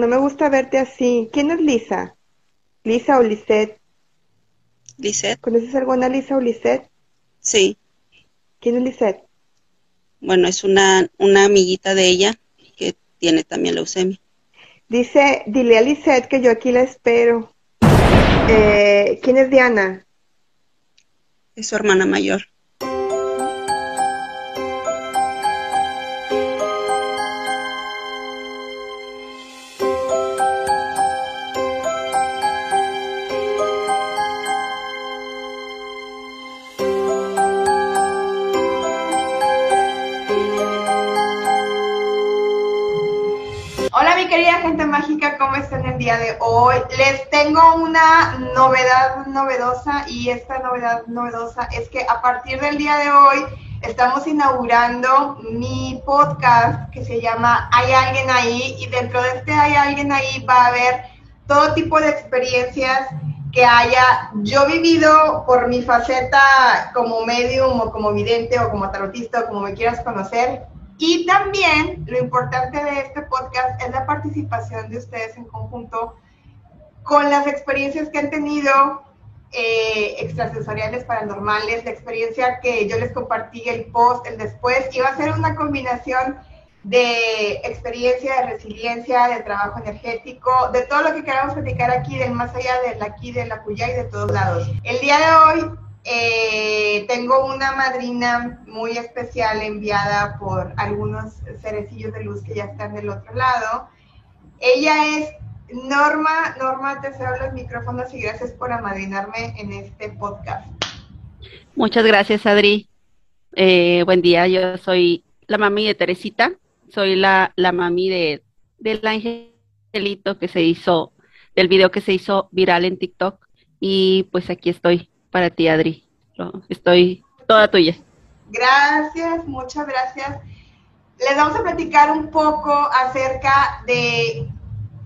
No me gusta verte así. ¿Quién es Lisa? ¿Lisa o Lisette? Lisette. ¿Conoces alguna Lisa o Lisette? Sí. ¿Quién es Lisette? Bueno, es una, una amiguita de ella que tiene también leucemia. Dice, dile a Lisette que yo aquí la espero. Eh, ¿Quién es Diana? Es su hermana mayor. Día de hoy? Les tengo una novedad novedosa y esta novedad novedosa es que a partir del día de hoy estamos inaugurando mi podcast que se llama Hay alguien ahí y dentro de este Hay alguien ahí va a haber todo tipo de experiencias que haya yo vivido por mi faceta como medium o como vidente o como tarotista o como me quieras conocer. Y también lo importante de este podcast es la participación de ustedes en conjunto con las experiencias que han tenido eh, extrasensoriales, paranormales, la experiencia que yo les compartí, el post, el después, y va a ser una combinación de experiencia, de resiliencia, de trabajo energético, de todo lo que queramos platicar aquí, del más allá del aquí, del acullá y de todos lados. El día de hoy eh, tengo una madrina muy especial enviada por algunos cerecillos de luz que ya están del otro lado. Ella es Norma. Norma, te cedo los micrófonos y gracias por amadrinarme en este podcast. Muchas gracias, Adri. Eh, buen día, yo soy la mami de Teresita, soy la, la mami de, del angelito que se hizo, del video que se hizo viral en TikTok y pues aquí estoy para ti, Adri. Estoy toda tuya. Gracias, muchas gracias. Les vamos a platicar un poco acerca de,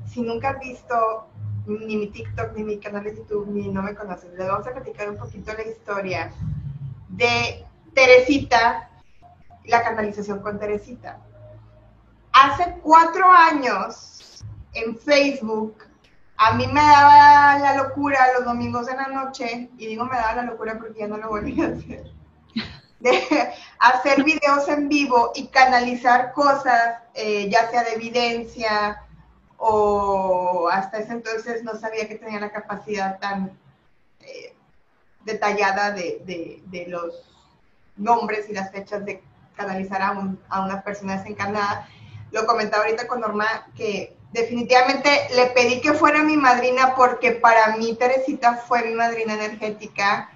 si nunca has visto ni mi TikTok, ni mi canal de YouTube, ni no me conoces, les vamos a platicar un poquito la historia de Teresita, la canalización con Teresita. Hace cuatro años en Facebook a mí me daba la locura los domingos en la noche, y digo me daba la locura porque ya no lo volví a hacer, de hacer videos en vivo y canalizar cosas, eh, ya sea de evidencia o hasta ese entonces no sabía que tenía la capacidad tan eh, detallada de, de, de, los nombres y las fechas de canalizar a, un, a una persona desencarnada. Lo comentaba ahorita con Norma que definitivamente le pedí que fuera mi madrina porque para mí Teresita fue mi madrina energética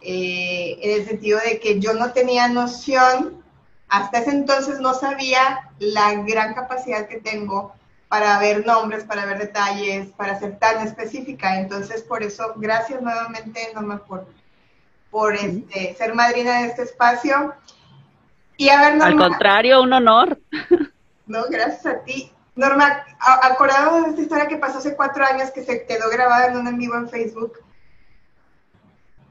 eh, en el sentido de que yo no tenía noción, hasta ese entonces no sabía la gran capacidad que tengo para ver nombres, para ver detalles, para ser tan específica. Entonces, por eso, gracias nuevamente, Norma, por, por este, ser madrina de este espacio. Y a ver, Norma, Al contrario, un honor. No, gracias a ti. Norma, acordado de esta historia que pasó hace cuatro años que se quedó grabada en un en vivo en Facebook,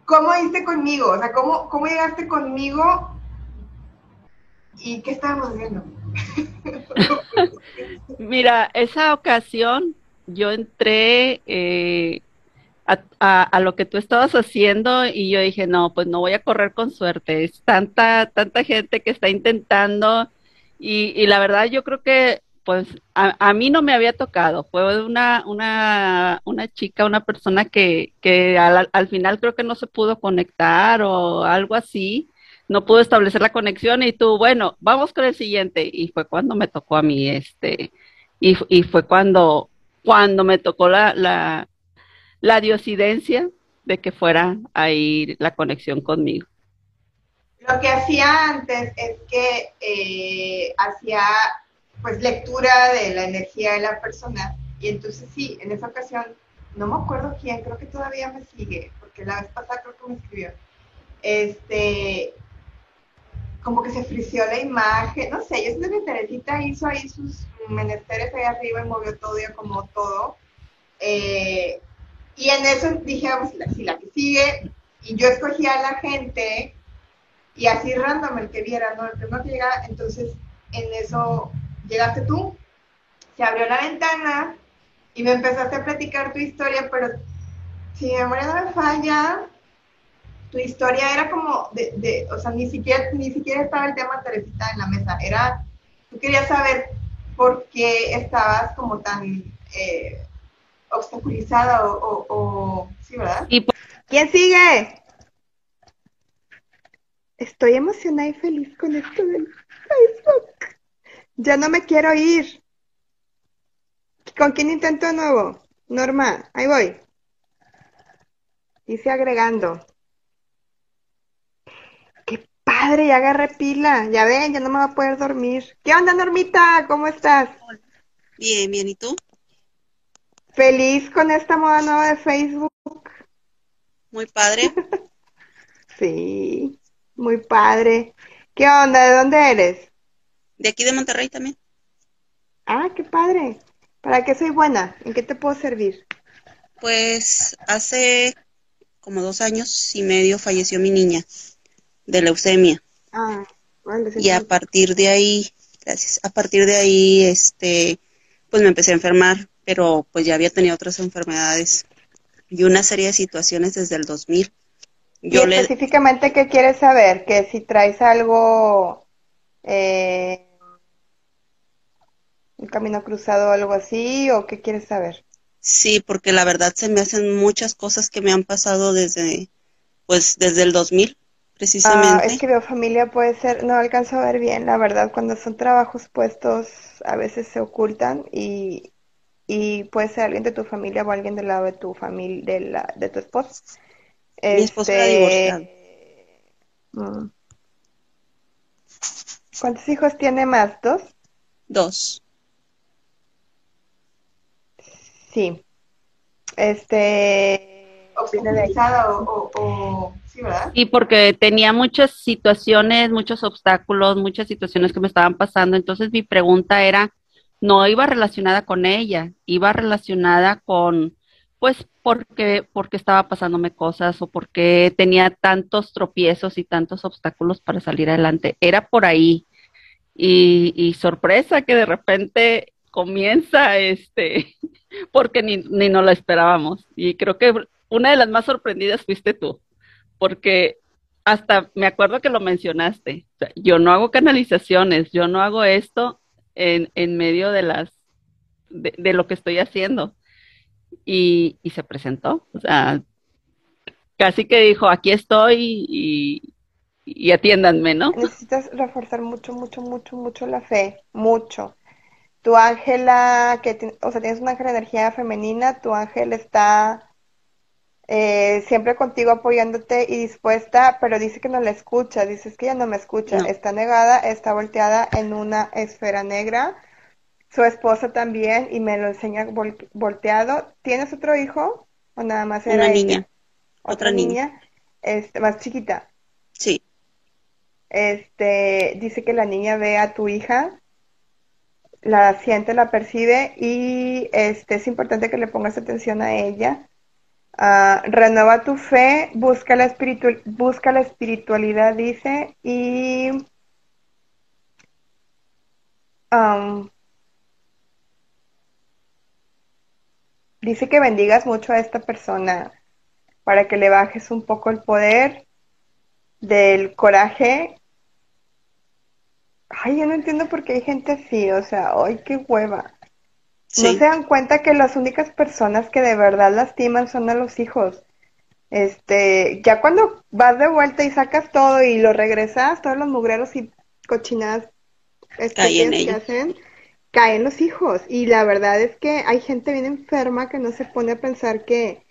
¿cómo diste conmigo? O sea, ¿cómo, cómo llegaste conmigo y qué estábamos haciendo? Mira, esa ocasión yo entré eh, a, lo que tú estabas haciendo y yo dije, no, pues no voy a correr con suerte. Es tanta, tanta gente que está intentando y, y la verdad yo creo que pues a, a, mí no me había tocado, fue una, una, una chica, una persona que, que al, al, final creo que no se pudo conectar o algo así, no pudo establecer la conexión y tú, bueno, vamos con el siguiente. Y fue cuando me tocó a mí, este, y, y fue cuando, cuando me tocó la, la, la diosidencia de que fuera ahí la conexión conmigo. Lo que hacía antes es que eh, hacía pues lectura de la energía de la persona. Y entonces sí, en esa ocasión, no me acuerdo quién, creo que todavía me sigue, porque la vez pasada creo que me escribió. Este, como que se frició la imagen, no sé, yo siento que Teresita hizo ahí sus menesteres ahí arriba y movió todo y como todo. Eh, y en eso dije, vamos, la, si la que sigue, y yo escogía a la gente, y así random el que viera, ¿no? El primero que llegara, entonces en eso llegaste tú, se abrió la ventana y me empezaste a platicar tu historia, pero si mi memoria no me falla, tu historia era como de, de, o sea, ni siquiera, ni siquiera estaba el tema Teresita en la mesa, era, tú querías saber por qué estabas como tan eh, obstaculizada o, o, o, sí, ¿verdad? Y por- ¿Quién sigue? Estoy emocionada y feliz con esto del Facebook. Ya no me quiero ir. ¿Con quién intento de nuevo? Norma, ahí voy. Dice agregando. Qué padre, ya agarré pila. Ya ven, ya no me va a poder dormir. ¿Qué onda, Normita? ¿Cómo estás? Bien, bien, ¿y tú? Feliz con esta moda nueva de Facebook. Muy padre. Sí, muy padre. ¿Qué onda? ¿De dónde eres? De aquí de Monterrey también. Ah, qué padre. ¿Para qué soy buena? ¿En qué te puedo servir? Pues hace como dos años y medio falleció mi niña de leucemia. Ah, vale, sí, Y a partir de ahí, gracias, a partir de ahí, este, pues me empecé a enfermar, pero pues ya había tenido otras enfermedades y una serie de situaciones desde el 2000. Y Yo le, específicamente, ¿qué quieres saber? Que si traes algo, eh, un camino cruzado o algo así, o qué quieres saber? sí, porque la verdad se me hacen muchas cosas que me han pasado desde, pues desde el 2000, Ah, precisamente. es que veo familia puede ser, no alcanzo a ver bien, la verdad, cuando son trabajos puestos a veces se ocultan y, y puede ser alguien de tu familia o alguien del lado de tu familia, de la, de tu esposo. Mi esposo era divorciado. mm. ¿Cuántos hijos tiene más? ¿Dos? Dos. Sí. Este. O, o, o- sí, ¿verdad? Y porque tenía muchas situaciones, muchos obstáculos, muchas situaciones que me estaban pasando. Entonces mi pregunta era, no iba relacionada con ella, iba relacionada con, pues, porque, porque estaba pasándome cosas o porque tenía tantos tropiezos y tantos obstáculos para salir adelante. Era por ahí. Y, y sorpresa que de repente comienza este, porque ni, ni nos la esperábamos. Y creo que una de las más sorprendidas fuiste tú porque hasta me acuerdo que lo mencionaste. Yo no hago canalizaciones, yo no hago esto en, en medio de las de, lo que estoy haciendo. Y, y se presentó. O sea, casi que dijo, aquí estoy y atiéndanme, ¿no? Necesitas reforzar mucho, mucho, mucho, mucho la fe, mucho. Tu ángela, que ti- o sea, tienes un ángel de energía femenina, tu ángel está eh, siempre contigo apoyándote y dispuesta, pero dice que no la escucha, dices que ella no me escucha, No. está negada, está volteada en una esfera negra, su esposa también, y me lo enseña vol- volteado. ¿Tienes otro hijo? ¿O nada más era Una ella? niña. ¿Otra Otra niña. niña? Este, más chiquita. Sí, Este, dice que la niña ve a tu hija, la siente, la percibe y este, es importante que le pongas atención a ella. Ah, renueva tu fe, busca la espiritu- busca la espiritualidad, dice, y dice que bendigas mucho a esta persona para que le bajes un poco el poder del coraje. Ay, yo no entiendo por qué hay gente así, o sea, ay, qué hueva. No se dan cuenta que las únicas personas que de verdad lastiman son a los hijos. Este, ya cuando vas de vuelta y sacas todo y lo regresas, todos los mugreros y cochinadas Cae en estúpidas que hacen, caen los hijos. Y la verdad es que hay gente bien enferma que no se pone a pensar que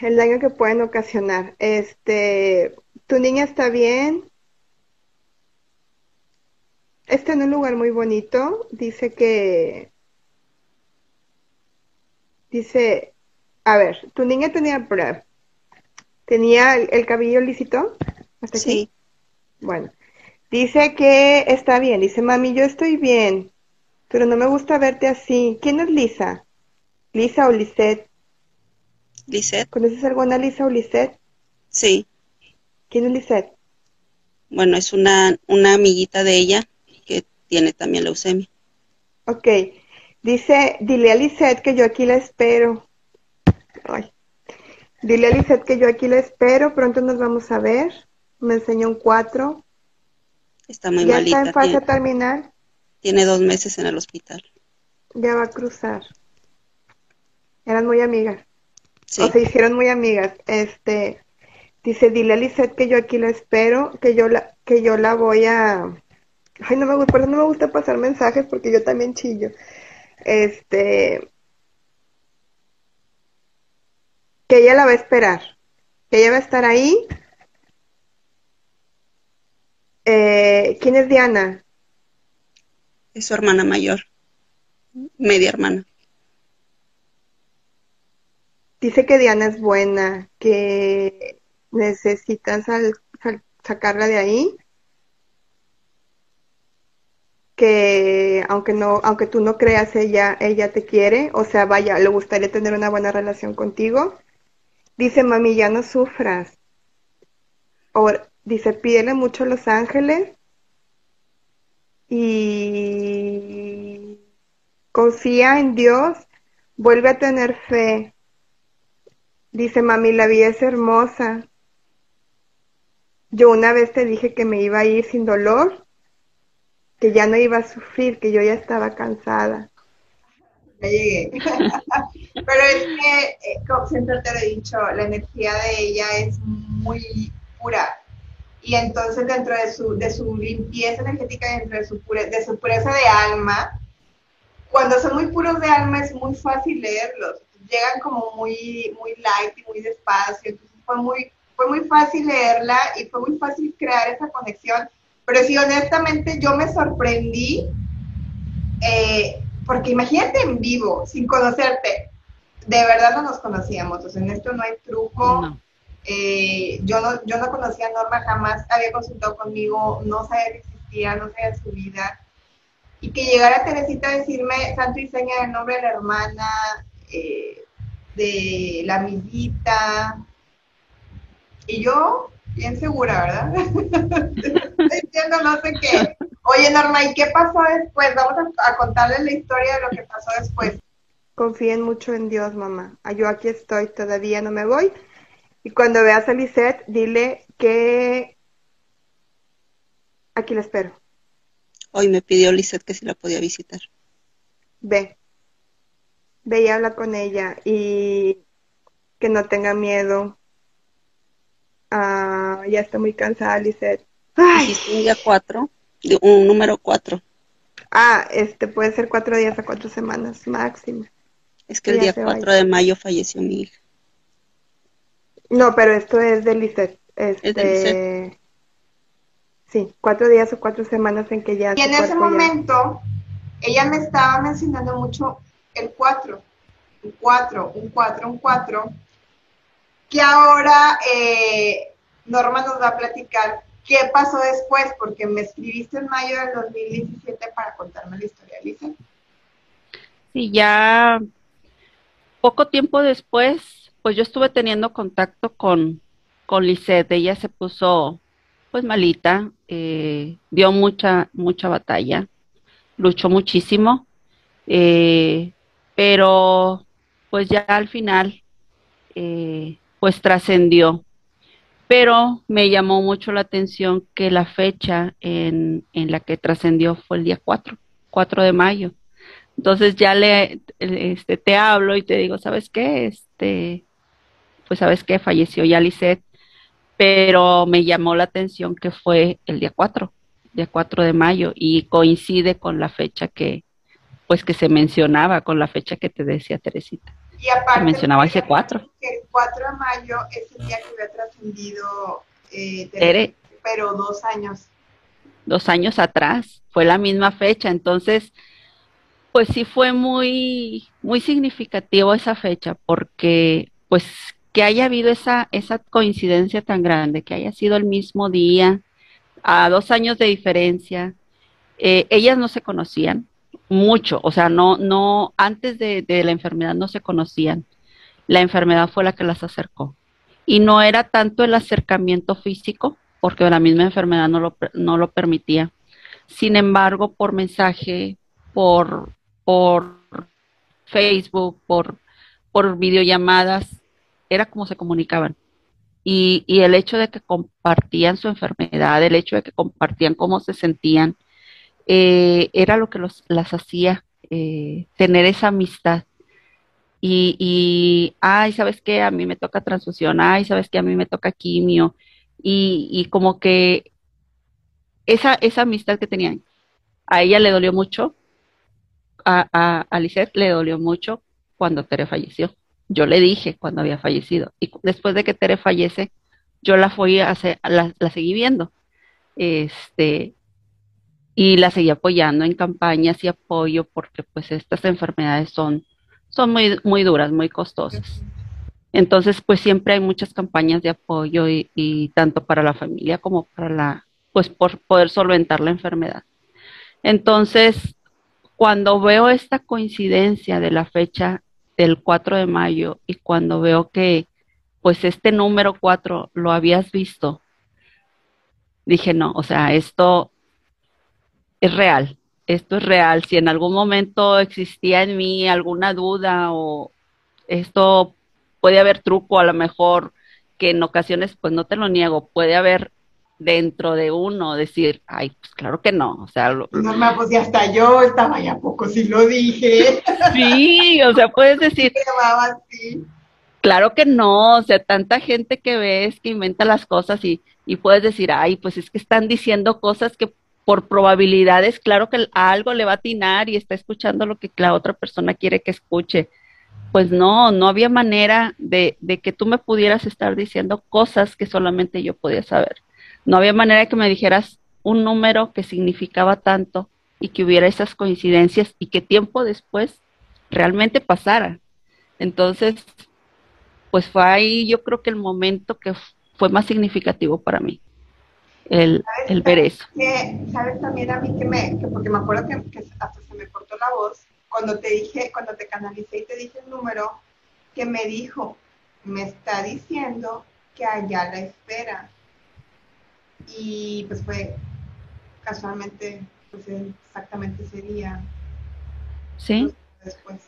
el daño que pueden ocasionar. Este, tu niña está bien, está en un lugar muy bonito. Dice que, dice, a ver, tu niña tenía, tenía el, el cabello lisito hasta aquí. sí, Bueno, dice que está bien. Dice, mami, yo estoy bien, pero no me gusta verte así. ¿Quién es Lisa? Lisa o Lisette. Lisette, ¿Conoces alguna Lisa o Lisette? sí. ¿Quién es Lisette? Bueno, es una, una amiguita de ella tiene también leucemia. Ok. Dice, dile a Lisette que yo aquí la espero. Ay. Dile a Lisette que yo aquí la espero, pronto nos vamos a ver. Me enseñó un 4. Está muy ¿Ya malita. está en fase Tiene, terminal? tiene dos meses en el hospital. Ya va a cruzar. Eran muy amigas. Sí. O se hicieron muy amigas. Este, dice, dile a Lisette que yo aquí la espero, que yo la, que yo la voy a... Ay, no me gusta, por eso no me gusta pasar mensajes porque yo también chillo. Este, que ella la va a esperar, que ella va a estar ahí. Eh, ¿quién es Diana? Es su hermana mayor. Media hermana. Dice que Diana es buena, que sal- sacarla de ahí, que aunque no, aunque tú no creas, ella, ella te quiere, o sea, vaya, le gustaría tener una buena relación contigo. Dice, mami, ya no sufras. O, dice, pídele mucho a los ángeles y confía en Dios, vuelve a tener fe. Dice, mami, la vida es hermosa. Yo una vez te dije que me iba a ir sin dolor, que ya no iba a sufrir, que yo ya estaba cansada. Ya llegué. Pero es que, eh, como siempre te lo he dicho, la energía de ella es muy pura. Y entonces dentro de su, de su limpieza energética, dentro de su, pure- de su pureza de alma, cuando son muy puros de alma es muy fácil leerlos. Llegan como muy, muy light y muy despacio. Entonces fue muy, fue muy fácil leerla y fue muy fácil crear esa conexión. Pero sí, honestamente, yo me sorprendí, eh, porque imagínate en vivo, sin conocerte. De verdad no nos conocíamos. O sea, en esto no hay truco. No. Eh, yo, no, yo no conocía a Norma, jamás había consultado conmigo, no sabía que existía, no sabía su vida. Y que llegara Teresita a decirme santo y seña del nombre de la hermana, eh, de la amiguita. Y yo, bien segura, ¿verdad? Estoy diciendo no sé qué. Oye, Norma, ¿y qué pasó después? Vamos a, a contarles la historia de lo que pasó después. Confíen mucho en Dios, mamá. Ah, Yo aquí estoy, todavía no me voy. Y cuando veas a Lisette, dile que aquí la espero. Hoy me pidió Lisette que si la podía visitar. Ve. Ve y habla con ella y que no tenga miedo. Ah, ya está muy cansada. Ay, Hiciste un día cuatro, de- un número cuatro. ah, este puede ser cuatro días a cuatro semanas máximo. Es que el día se 4 vaya. de mayo falleció mi hija. No, pero esto es de Lisette. Es de Este, sí, cuatro días o cuatro semanas en que ya. Y en ese ya- momento, ella me estaba mencionando mucho el 4, un 4, un 4, un 4, que ahora eh, Norma nos va a platicar qué pasó después, porque me escribiste en mayo del 2017 para contarme la historia, Lisa. Sí, ya poco tiempo después, pues yo estuve teniendo contacto con, con Lisette. Ella se puso pues malita, eh, dio mucha, mucha batalla, luchó muchísimo, eh, pero pues ya al final eh, pues trascendió. Pero me llamó mucho la atención que la fecha en, en la que trascendió fue el día 4, 4 de mayo. Entonces ya le, este, te hablo y te digo, ¿sabes qué? Este, pues sabes qué, falleció ya Lisette, pero me llamó la atención que fue el día 4, día 4 de mayo, y coincide con la fecha que, pues que se mencionaba, con la fecha que te decía Teresita. Y aparte, mencionaba ese 4. que el 4 de mayo es el día que había trascendido, eh, Tere. pero dos años. dos años atrás, fue la misma fecha, entonces, pues sí fue muy, muy significativo esa fecha, porque pues que haya habido esa, esa coincidencia tan grande, que haya sido el mismo día, a dos años de diferencia, eh, ellas no se conocían mucho, o sea, no, no, antes de, la enfermedad no se conocían, la enfermedad fue la que las acercó. Y no era tanto el acercamiento físico, porque la misma enfermedad no lo, no lo permitía. Sin embargo, por mensaje, por por Facebook, por, por videollamadas, era como se comunicaban. Y, el hecho de que compartían su enfermedad, el hecho de que compartían cómo se sentían, eh, era lo que los, las hacía eh, tener esa amistad. Y, ay, ¿sabes qué? A mí me toca transfusión, ay, ¿sabes qué? A mí me toca quimio. Y, como que esa, esa amistad que tenían, a ella le dolió mucho, a, a, a le dolió mucho cuando Tere falleció. Yo le dije cuando había fallecido. Y después de que Tere fallece, yo la fui a hacer, la, la seguí viendo. Este, y la seguí apoyando en campañas y apoyo porque pues estas enfermedades son, son muy, muy duras, muy costosas. Entonces, pues siempre hay muchas campañas de apoyo y, y tanto para la familia como para la, pues por poder solventar la enfermedad. Entonces, cuando veo esta coincidencia de la fecha del 4 de mayo y cuando veo que pues este número 4 lo habías visto, dije, no, o sea, esto es real, esto es real. Si en algún momento existía en mí alguna duda o esto puede haber truco a lo mejor, que en ocasiones, pues no te lo niego, puede haber dentro de uno decir, ay, pues claro que no, o sea, lo, no me pues ya hasta yo estaba ya poco si lo dije. Sí, o sea, puedes decir, claro que no, o sea, tanta gente que ves que inventa las cosas y, y puedes decir, ay, pues es que están diciendo cosas que por probabilidades, claro que a algo le va a atinar y está escuchando lo que la otra persona quiere que escuche. Pues no, no había manera de, de que tú me pudieras estar diciendo cosas que solamente yo podía saber. No había manera de que me dijeras un número que significaba tanto y que hubiera esas coincidencias y que tiempo después realmente pasara. Entonces, pues fue ahí yo creo que el momento que fue más significativo para mí, el, el ver eso. Que, ¿Sabes también a mí que me, que porque me acuerdo que, que, hasta se me cortó la voz cuando te dije, cuando te canalicé y te dije el número, que me dijo, me está diciendo que allá la espera y pues fue casualmente, pues exactamente ese día. Sí. Después.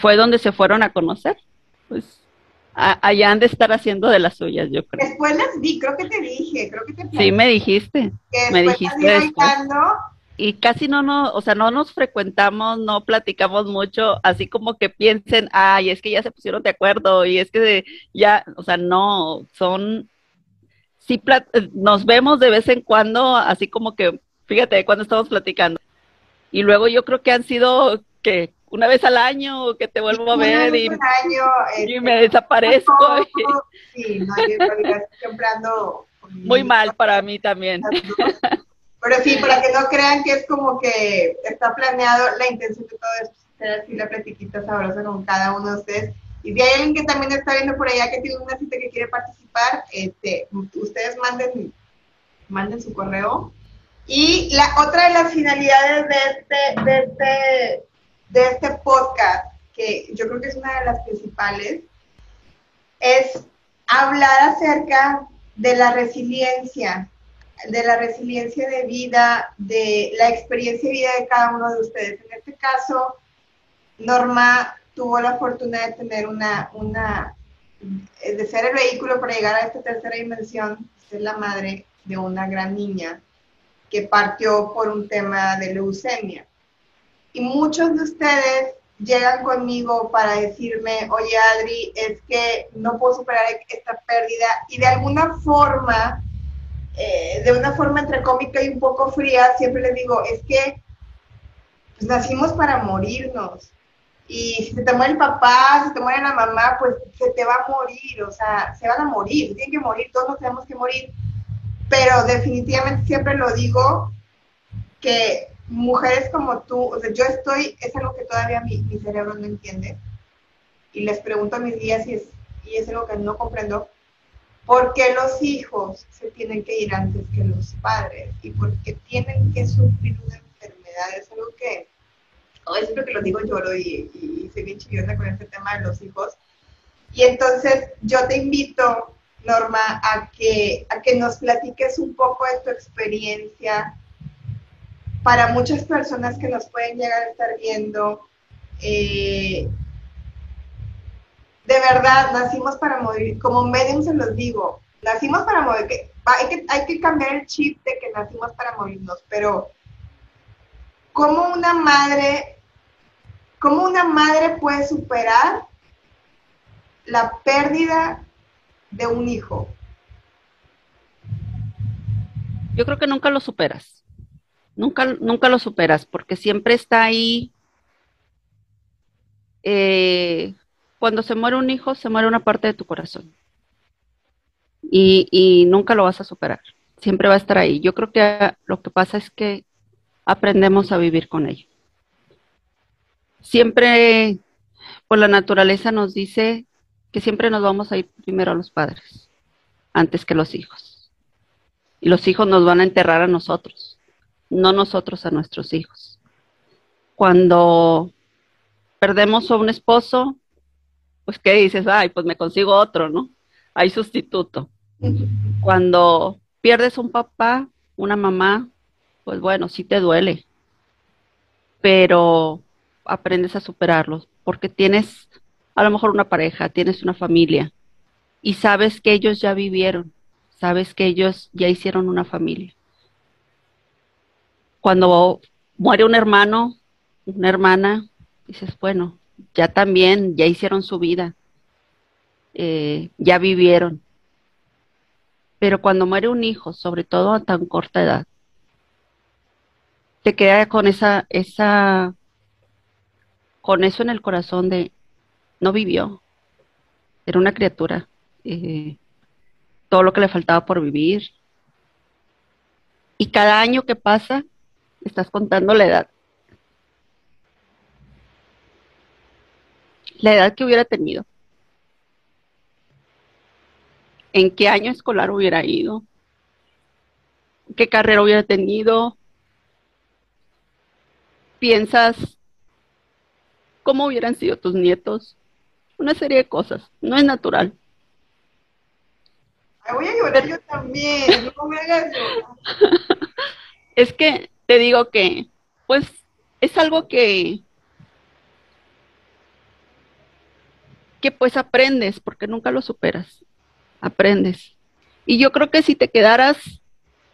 Fue donde se fueron a conocer. Pues allá han de estar haciendo de las suyas, yo creo. Después las vi, creo que te dije, creo que te Sí, me dijiste. me dijiste después. Y casi no nos, o sea, no nos frecuentamos, no platicamos mucho, así como que piensen, ay, es que ya se pusieron de acuerdo y es que ya, o sea, no, son sí nos vemos de vez en cuando, así como que, fíjate, cuando estamos platicando. Y luego yo creo que han sido que una vez al año que te vuelvo a ver y, y, me este, desaparezco. sí, no, siempre ando muy mal para mí también. Pero sí, para que no crean que es como que está planeado la intención de todo esto, hacer así la platiquita sabrosa con cada uno de ustedes. Y si hay alguien que también está viendo por allá que tiene una cita que quiere participar, este, ustedes manden, manden su correo. Y la otra de las finalidades de este, de este, de este podcast, que yo creo que es una de las principales, es hablar acerca de la resiliencia, de la resiliencia de vida, de la experiencia de vida de cada uno de ustedes. En este caso, Norma tuvo la fortuna de tener una, una, de ser el vehículo para llegar a esta tercera dimensión, ser la madre de una gran niña que partió por un tema de leucemia. Y muchos de ustedes llegan conmigo para decirme, oye Adri, es que no puedo superar esta pérdida y de alguna forma, eh, de una forma entre cómica y un poco fría, siempre les digo, es que pues, nacimos para morirnos y si te muere el papá, si te muere la mamá, pues se te va a morir, o sea, se van a morir, tienen que morir, todos nos tenemos que morir. Pero definitivamente siempre lo digo, que mujeres como tú, o sea, yo estoy, es algo que todavía mi, mi cerebro no entiende, y les pregunto a mis días y es, y es algo que no comprendo, ¿por qué los hijos se tienen que ir antes que los padres? ¿Y por qué tienen que sufrir una enfermedad? Es algo que Hoy siempre que lo digo lloro y, y, soy bien chillona con este tema de los hijos. Y entonces yo te invito, Norma, a que, a que nos platiques un poco de tu experiencia para muchas personas que nos pueden llegar a estar viendo, eh, de verdad, nacimos para morir. Como medium se los digo, nacimos para morir. Hay que, hay que cambiar el chip de que nacimos para morirnos, pero ¿cómo una madre, cómo una madre puede superar la pérdida de un hijo? Yo creo que nunca lo superas. Nunca, nunca lo superas, porque siempre está ahí. Eh, cuando se muere un hijo, se muere una parte de tu corazón. Y, y, nunca lo vas a superar. Siempre va a estar ahí. Yo creo que lo que pasa es que aprendemos a vivir con ello. Siempre, por la naturaleza nos dice que siempre nos vamos a ir primero a los padres, antes que los hijos. Y los hijos nos van a enterrar a nosotros, no nosotros a nuestros hijos. Cuando perdemos a un esposo, pues ¿qué dices? Ay, pues me consigo otro, ¿no? Hay sustituto. Cuando pierdes un papá, una mamá, pues bueno, sí te duele, pero aprendes a superarlo, porque tienes a lo mejor una pareja, tienes una familia y sabes que ellos ya vivieron, sabes que ellos ya hicieron una familia. Cuando muere un hermano, una hermana, dices, bueno, ya también, ya hicieron su vida, eh, ya vivieron. Pero cuando muere un hijo, sobre todo a tan corta edad, te queda con esa, esa, con eso en el corazón de no vivió, era una criatura, eh, todo lo que le faltaba por vivir. Y cada año que pasa, estás contando la edad. La edad que hubiera tenido. En qué año escolar hubiera ido. ¿Qué carrera hubiera tenido? piensas cómo hubieran sido tus nietos, una serie de cosas, no es natural. voy a llorar yo también, no me hagas Es que te digo que, pues, es algo que, que pues aprendes, porque nunca lo superas, aprendes. Y yo creo que si te quedaras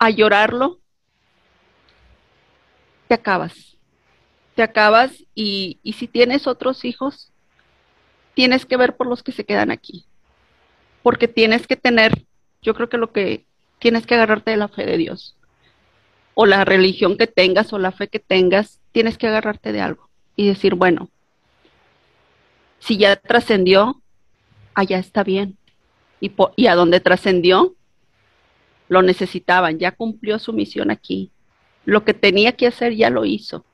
a llorarlo, te acabas te acabas y, y si tienes otros hijos, tienes que ver por los que se quedan aquí. Porque tienes que tener, yo creo que lo que tienes que agarrarte de la fe de Dios. O la religión que tengas o la fe que tengas, tienes que agarrarte de algo y decir, bueno, si ya trascendió, allá está bien. Y, y a donde trascendió, lo necesitaban, ya cumplió su misión aquí. Lo que tenía que hacer ya lo hizo.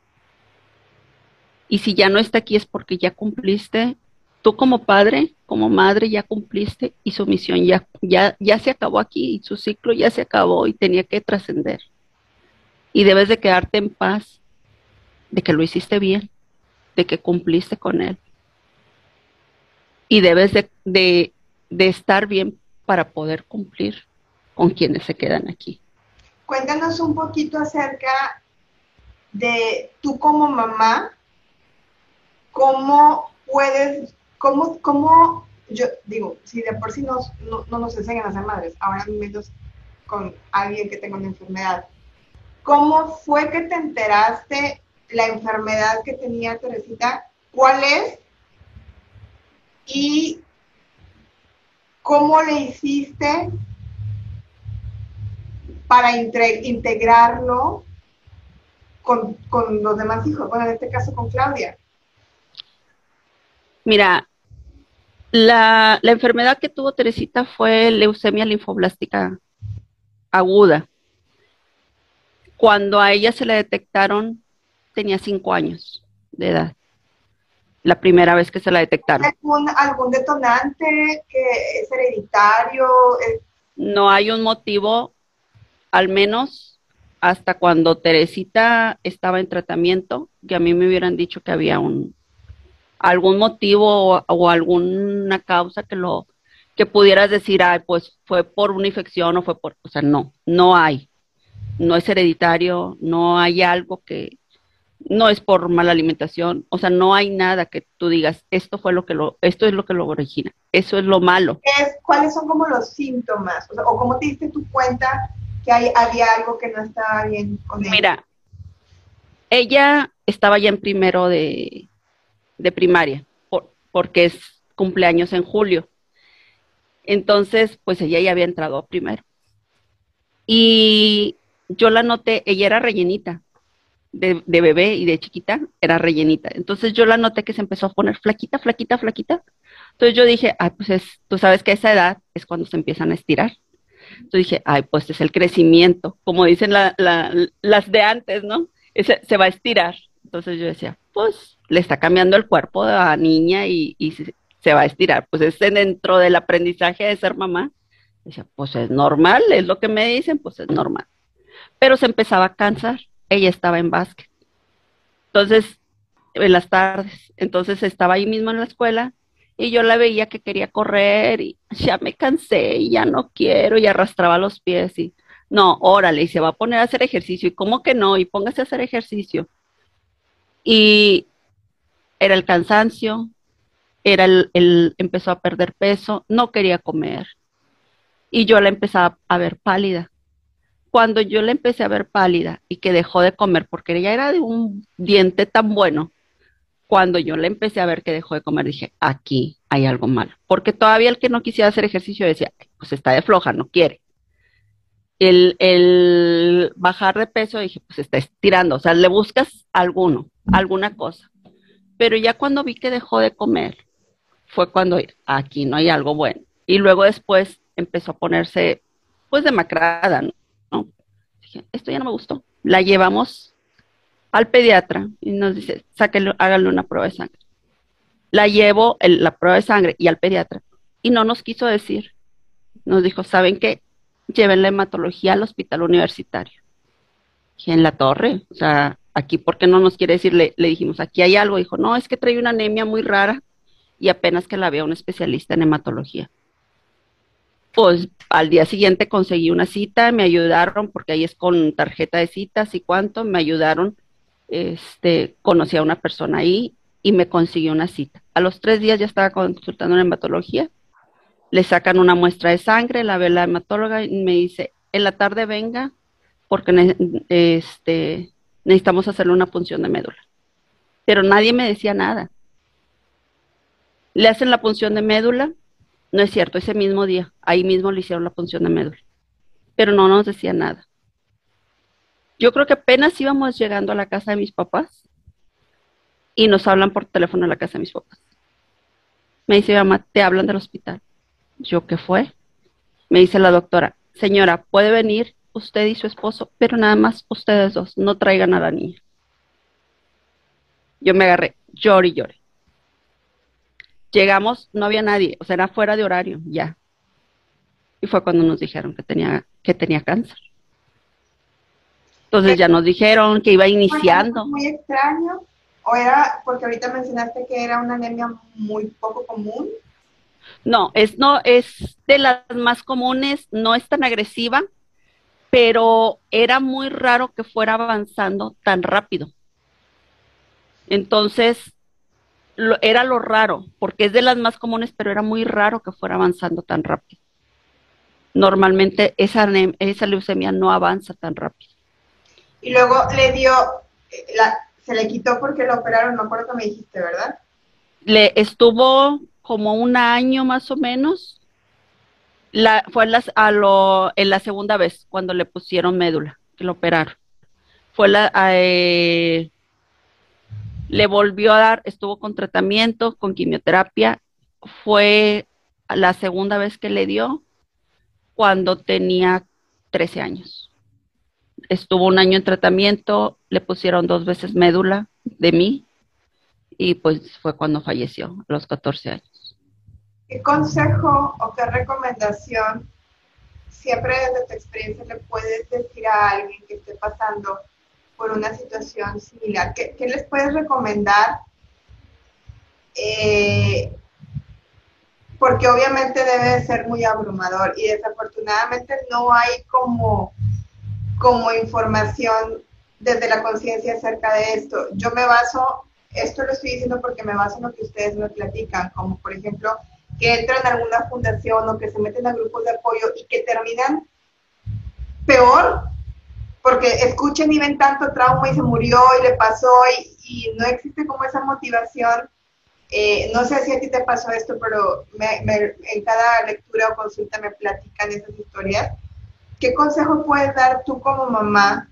Y si ya no está aquí es porque ya cumpliste, tú como padre, como madre ya cumpliste y su misión ya, ya, ya se acabó aquí y su ciclo ya se acabó y tenía que trascender. Y debes de quedarte en paz de que lo hiciste bien, de que cumpliste con él. Y debes de, de, estar bien para poder cumplir con quienes se quedan aquí. Cuéntanos un poquito acerca de tú como mamá, cómo puedes, cómo, cómo, yo digo, si de por sí no, no, nos enseñan a ser madres, ahora menos con alguien que tenga una enfermedad, ¿cómo fue que te enteraste la enfermedad que tenía Teresita? ¿Cuál es? Y cómo le hiciste para integrarlo con, con, los demás hijos, bueno, en este caso con Claudia. Mira, la, enfermedad que tuvo Teresita fue leucemia linfoblástica aguda. Cuando a ella se le detectaron, tenía cinco años de edad. La primera vez que se la detectaron. ¿Algún, algún detonante que es hereditario? No hay un motivo, al menos hasta cuando Teresita estaba en tratamiento, que a mí me hubieran dicho que había un, algún motivo o, alguna causa que lo que pudieras decir, ay, pues fue por una infección o fue por, o sea, no, no hay. No es hereditario, no hay algo que, no es por mala alimentación, o sea, no hay nada que tú digas, esto fue lo que lo, esto es lo que lo origina, eso es lo malo. Es, ¿Cuáles son como los síntomas? O, sea, o cómo te diste tu cuenta que hay, había algo que no estaba bien con ella. Mira, ella estaba ya en primero de, de primaria, porque es cumpleaños en julio. Entonces, pues ella ya había entrado primero. Y yo la noté, ella era rellenita, de, bebé y de chiquita, era rellenita. Entonces yo la noté que se empezó a poner flaquita, flaquita, flaquita. Entonces yo dije, ay, pues es, tú sabes que a esa edad es cuando se empiezan a estirar. Entonces dije, ay, pues es el crecimiento, como dicen las de antes, ¿no? se va a estirar. Entonces yo decía, pues le está cambiando el cuerpo la niña y, se, va a estirar. Pues es dentro del aprendizaje de ser mamá. Decía, pues es normal, es lo que me dicen, pues es normal. Pero se empezaba a cansar. Ella estaba en básquet. Entonces, en las tardes, entonces estaba ahí mismo en la escuela y yo la veía que quería correr y ya me cansé y ya no quiero y arrastraba los pies y no, órale, y se va a poner a hacer ejercicio y cómo que no, y póngase a hacer ejercicio. Y era el cansancio, era el, empezó a perder peso, no quería comer. Y yo la empezaba a ver pálida. Cuando yo la empecé a ver pálida y que dejó de comer, porque ella era de un diente tan bueno, cuando yo la empecé a ver que dejó de comer, dije, aquí hay algo malo. Porque todavía el que no quisiera hacer ejercicio decía, pues está de floja, no quiere. El, el bajar de peso, dije, pues está estirando, o sea, le buscas alguno alguna cosa. Pero ya cuando vi que dejó de comer, fue cuando aquí no hay algo bueno. Y luego después empezó a ponerse, pues, demacrada, ¿no? Esto ya no me gustó. La llevamos al pediatra y nos dice, sáquenlo, háganle una prueba de sangre. La llevo la prueba de sangre y al pediatra y no nos quiso decir. Nos dijo, ¿saben qué? Lleven la hematología al hospital universitario. En la torre, o sea, aquí, ¿por qué no nos quiere decir? Le, dijimos, aquí hay algo. Dijo, no, es que trae una anemia muy rara y apenas que la vea un especialista en hematología. Pues al día siguiente conseguí una cita, me ayudaron, porque ahí es con tarjeta de citas y cuánto, me ayudaron, este, conocí a una persona ahí y me consiguió una cita. A los tres días ya estaba consultando en hematología, le sacan una muestra de sangre, la ve la hematóloga y me dice, en la tarde venga, porque este, necesitamos hacerle una punción de médula. Pero nadie me decía nada. Le hacen la punción de médula, no es cierto, ese mismo día, ahí mismo le hicieron la punción de médula, pero no nos decía nada. Yo creo que apenas íbamos llegando a la casa de mis papás y nos hablan por teléfono a la casa de mis papás. Me dice, mamá, te hablan del hospital. Yo, ¿qué fue? Me dice la doctora, señora, ¿puede venir usted y su esposo, pero nada más ustedes dos, no traigan a la niña. Yo me agarré, lloré y lloré. Llegamos, no había nadie, o sea, era fuera de horario, ya. Y fue cuando nos dijeron que tenía, que tenía cáncer. Entonces ya nos dijeron que iba iniciando. Muy extraño, o era, porque ahorita mencionaste que era una anemia muy poco común. No, es no, es de las más comunes, no es tan agresiva, pero era muy raro que fuera avanzando tan rápido. Entonces, era lo raro, porque es de las más comunes, pero era muy raro que fuera avanzando tan rápido. Normalmente esa, esa leucemia no avanza tan rápido. Y luego le dio, se le quitó porque lo operaron, no acuerdo que me dijiste, ¿verdad? Le estuvo como un año más o menos la, fue a lo, en la segunda vez cuando le pusieron médula, que lo operaron. Fue la, eh, le volvió a dar, estuvo con tratamiento, con quimioterapia. Fue la segunda vez que le dio cuando tenía 13 años. Estuvo un año en tratamiento, le pusieron dos veces médula de mí y pues fue cuando falleció, a los 14 años. ¿Qué consejo o qué recomendación siempre desde tu experiencia le puedes decir a alguien que esté pasando por una situación similar? ¿Qué, les puedes recomendar? Eh, porque obviamente debe ser muy abrumador y desafortunadamente no hay como como información desde la conciencia acerca de esto. Yo me baso, esto lo estoy diciendo porque me baso en lo que ustedes me platican, como por ejemplo que entran a alguna fundación o que se meten a grupos de apoyo y que terminan peor porque escuchen y ven tanto trauma y se murió y le pasó y, no existe como esa motivación. Eh, no sé si a ti te pasó esto, pero en cada lectura o consulta me platican esas historias. ¿Qué consejo puedes dar tú como mamá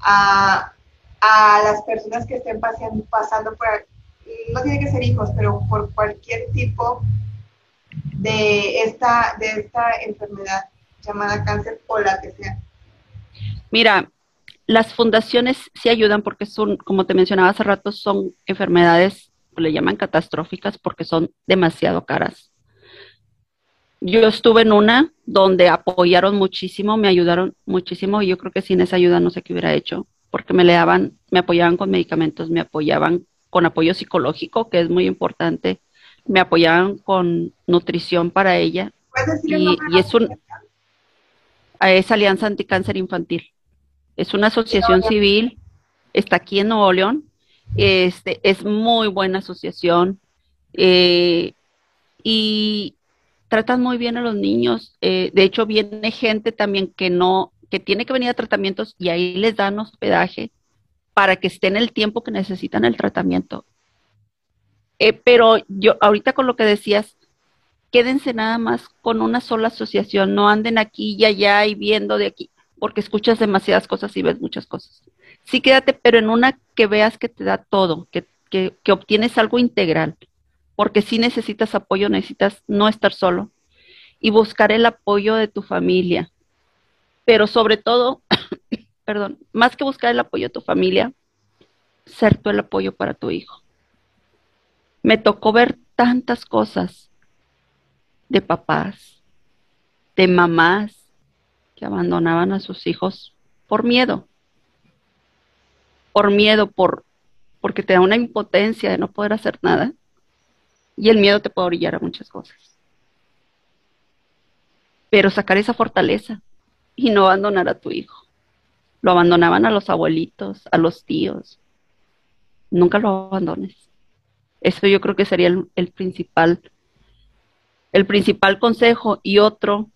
a, las personas que estén pasando, pasando por, no tiene que ser hijos, pero por cualquier tipo de esta, de esta enfermedad llamada cáncer o la que sea? Mira, las fundaciones sí ayudan porque son, como te mencionaba hace rato, son enfermedades, le llaman catastróficas porque son demasiado caras. Yo estuve en una donde apoyaron muchísimo, me ayudaron muchísimo y yo creo que sin esa ayuda no sé qué hubiera hecho, porque me le daban, me apoyaban con medicamentos, me apoyaban con apoyo psicológico, que es muy importante, me apoyaban con nutrición para ella. y, y es un es Alianza Anticáncer Infantil. Es una asociación civil, está aquí en Nuevo León, este, es muy buena asociación eh, y tratan muy bien a los niños. Eh, de hecho, viene gente también que no, que tiene que venir a tratamientos y ahí les dan hospedaje para que estén el tiempo que necesitan el tratamiento. Eh, pero yo, ahorita con lo que decías, quédense nada más con una sola asociación, no anden aquí y allá y viendo de aquí porque escuchas demasiadas cosas y ves muchas cosas. Sí, quédate, pero en una que veas que te da todo, que, que, obtienes algo integral, porque si necesitas apoyo, necesitas no estar solo y buscar el apoyo de tu familia. Pero sobre todo, perdón, más que buscar el apoyo de tu familia, ser tú el apoyo para tu hijo. Me tocó ver tantas cosas de papás, de mamás, abandonaban a sus hijos por miedo, por miedo, por, porque te da una impotencia de no poder hacer nada y el miedo te puede orillar a muchas cosas. Pero sacar esa fortaleza y no abandonar a tu hijo. Lo abandonaban a los abuelitos, a los tíos. Nunca lo abandones. Eso yo creo que sería el, el principal, el principal consejo. Y otro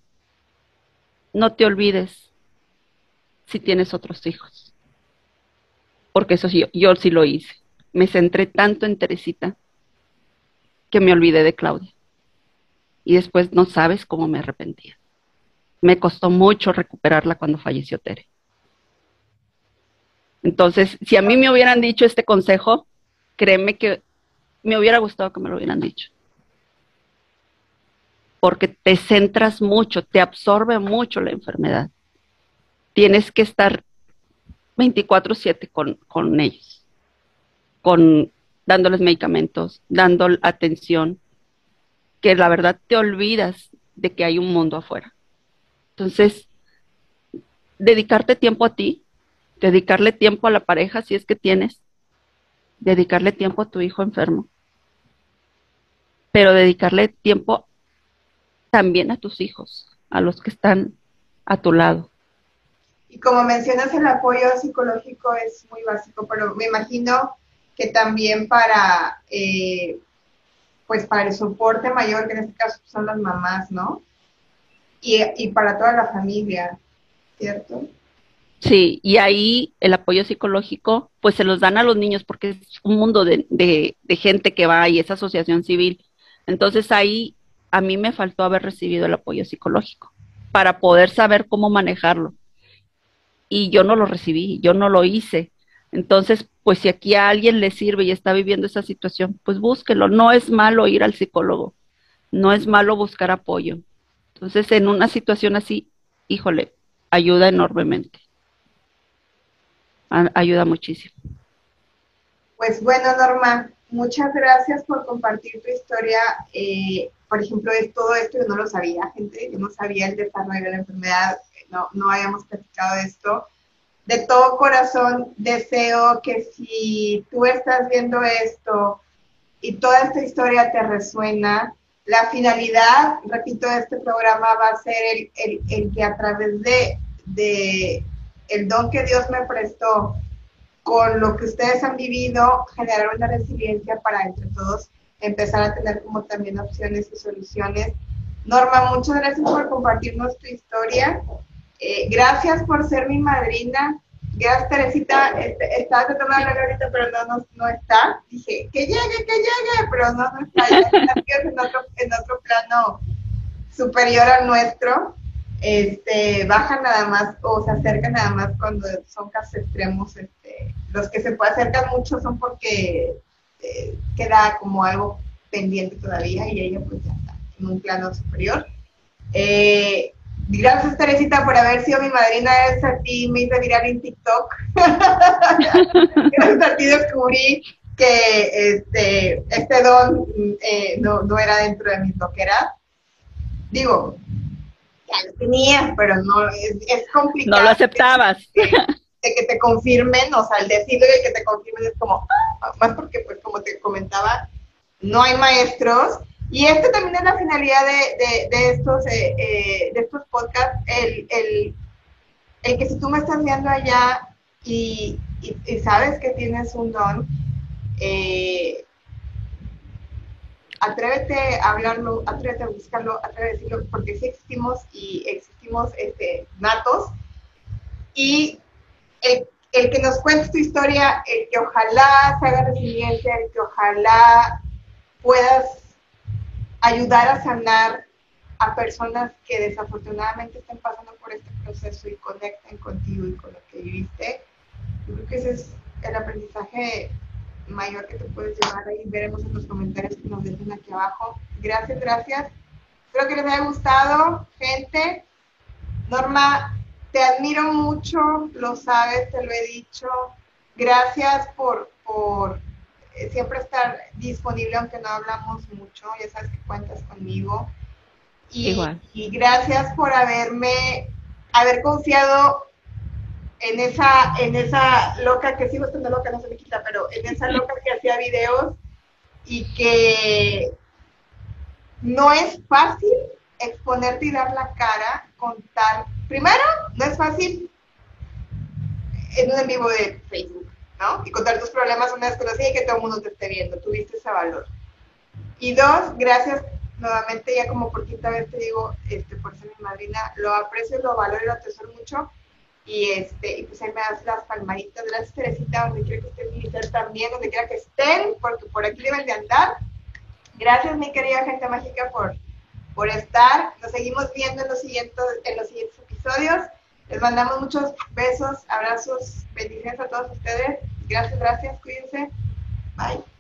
no te olvides si tienes otros hijos. Porque eso sí, yo, sí lo hice. Me centré tanto en Teresita que me olvidé de Claudia. Y después no sabes cómo me arrepentía. Me costó mucho recuperarla cuando falleció Tere. Entonces, si a mí me hubieran dicho este consejo, créeme que me hubiera gustado que me lo hubieran dicho porque te centras mucho, te absorbe mucho la enfermedad. Tienes que estar 24/7 con, con ellos, con dándoles medicamentos, dando atención, que la verdad te olvidas de que hay un mundo afuera. Entonces, dedicarte tiempo a ti, dedicarle tiempo a la pareja si es que tienes, dedicarle tiempo a tu hijo enfermo, pero dedicarle tiempo también a tus hijos, a los que están a tu lado. Y como mencionas, el apoyo psicológico es muy básico, pero me imagino que también para, eh, pues para el soporte mayor, que en este caso son las mamás, ¿no? Y, y para toda la familia, ¿cierto? Sí, y ahí el apoyo psicológico, pues se los dan a los niños porque es un mundo de, de, de gente que va y es asociación civil. Entonces ahí a mí me faltó haber recibido el apoyo psicológico para poder saber cómo manejarlo. Y yo no lo recibí, yo no lo hice. Entonces, pues si aquí a alguien le sirve y está viviendo esa situación, pues búsquelo. No es malo ir al psicólogo, no es malo buscar apoyo. Entonces, en una situación así, híjole, ayuda enormemente. ayuda muchísimo. Pues bueno, Norma, muchas gracias por compartir tu historia. Eh, por ejemplo, es todo esto yo no lo sabía, gente, yo no sabía el desarrollo de la enfermedad, no, no habíamos platicado de esto. De todo corazón deseo que si tú estás viendo esto y toda esta historia te resuena, la finalidad, repito, de este programa va a ser el, el, el que a través de, de el don que Dios me prestó con lo que ustedes han vivido, generar una resiliencia para entre todos empezar a tener como también opciones y soluciones. Norma, muchas gracias por compartirnos tu historia. Eh, gracias por ser mi madrina. Gracias, Teresita. Este, estaba tratando de hablar ahorita, pero no, no, está. Dije, que llegue, que llegue, pero no, no está. Ya en otro, en otro plano superior al nuestro. Este, baja nada más o se acerca nada más cuando son casos extremos. Este, los que se puede acercar mucho son porque eh, queda como algo pendiente todavía y ella pues ya está en un plano superior. Eh, gracias Teresita por haber sido mi madrina, gracias a ti me hice viral en TikTok. gracias a ti descubrí que este, este don eh, no, no, era dentro de mi toquera. Digo, ya lo tenía, pero no, es, es complicado. No lo aceptabas. De, que te confirmen, o sea, el decirlo y que te confirmen es como, ah, más porque, pues, como te comentaba, no hay maestros y este también es la finalidad de, de, estos, eh, eh, de estos podcasts, el, el, el, que si tú me estás viendo allá y, y, sabes que tienes un don, eh, atrévete a hablarlo, atrévete a buscarlo, atrévete a decirlo, porque sí existimos y existimos este, natos. Y el, el que nos cuente tu historia, el que ojalá se haga resiliente, el que ojalá puedas ayudar a sanar a personas que desafortunadamente estén pasando por este proceso y conecten contigo y con lo que viviste. Yo creo que ese es el aprendizaje mayor que te puedes llevar ahí. Veremos en los comentarios que nos dejen aquí abajo. Gracias, gracias. Espero que les haya gustado, gente. Norma, te admiro mucho, lo sabes, te lo he dicho. Gracias por, por eh, siempre estar disponible, aunque no hablamos mucho, ya sabes que cuentas conmigo. Y, y gracias por haberme, haber confiado en esa, en esa loca que sigo estando loca, no se me quita, pero en esa loca que hacía videos y que no es fácil exponerte y dar la cara, contar. Primero, no es fácil en un en vivo de Facebook. ¿no? Y contar tus problemas una desconocida y que todo el mundo te esté viendo, tuviste ese valor. Y dos, gracias nuevamente, ya como por quinta vez te digo, este, por ser mi madrina, lo aprecio, lo valoro y lo atesoro mucho. Y, este, y pues ahí me das las palmaditas. Gracias, Teresita, donde quiera que estén, mi también, donde quiera que estén, porque por aquí deben de andar. Gracias, mi querida gente mágica, por, por estar. Nos seguimos viendo en los siguientes, en los siguientes episodios. Les mandamos muchos besos, abrazos, bendiciones a todos ustedes. Gracias, gracias, cuídense. Bye.